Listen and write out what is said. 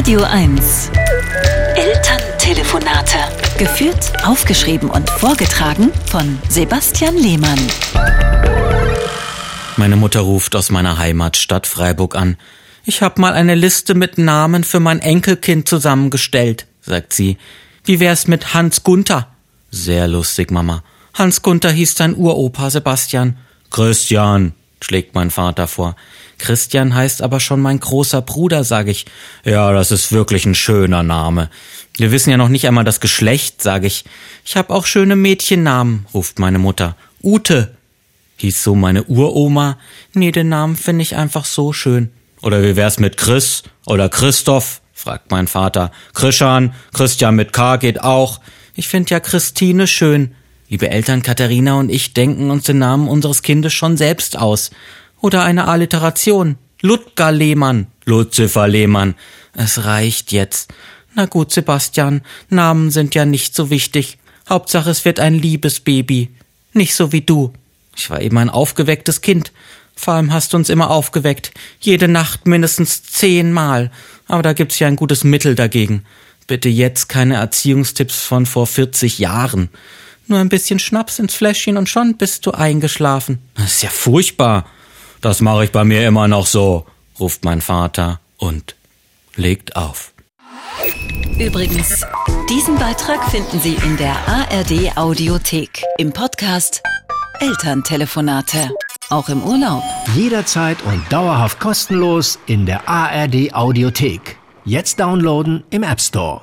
Radio 1. Elterntelefonate. Geführt, aufgeschrieben und vorgetragen von Sebastian Lehmann. Meine Mutter ruft aus meiner Heimatstadt Freiburg an. Ich hab mal eine Liste mit Namen für mein Enkelkind zusammengestellt, sagt sie. Wie wär's mit Hans Gunther? Sehr lustig, Mama. Hans Gunther hieß dein Uropa Sebastian. Christian, schlägt mein Vater vor. Christian heißt aber schon mein großer Bruder, sage ich. Ja, das ist wirklich ein schöner Name. Wir wissen ja noch nicht einmal das Geschlecht, sage ich. Ich hab auch schöne Mädchennamen, ruft meine Mutter. Ute, hieß so meine Uroma. Nee, den Namen finde ich einfach so schön. Oder wie wär's mit Chris oder Christoph? fragt mein Vater. Christian, Christian mit K geht auch. Ich find ja Christine schön. Liebe Eltern, Katharina und ich denken uns den Namen unseres Kindes schon selbst aus. Oder eine Alliteration. Ludger Lehmann, Luzifer Lehmann. Es reicht jetzt. Na gut, Sebastian, Namen sind ja nicht so wichtig. Hauptsache es wird ein liebes Baby. Nicht so wie du. Ich war eben ein aufgewecktes Kind. Vor allem hast du uns immer aufgeweckt. Jede Nacht mindestens zehnmal. Aber da gibt's ja ein gutes Mittel dagegen. Bitte jetzt keine Erziehungstipps von vor 40 Jahren. Nur ein bisschen Schnaps ins Fläschchen und schon bist du eingeschlafen. Das ist ja furchtbar. Das mache ich bei mir immer noch so, ruft mein Vater und legt auf. Übrigens, diesen Beitrag finden Sie in der ARD Audiothek im Podcast Elterntelefonate. Auch im Urlaub. Jederzeit und dauerhaft kostenlos in der ARD Audiothek. Jetzt downloaden im App Store.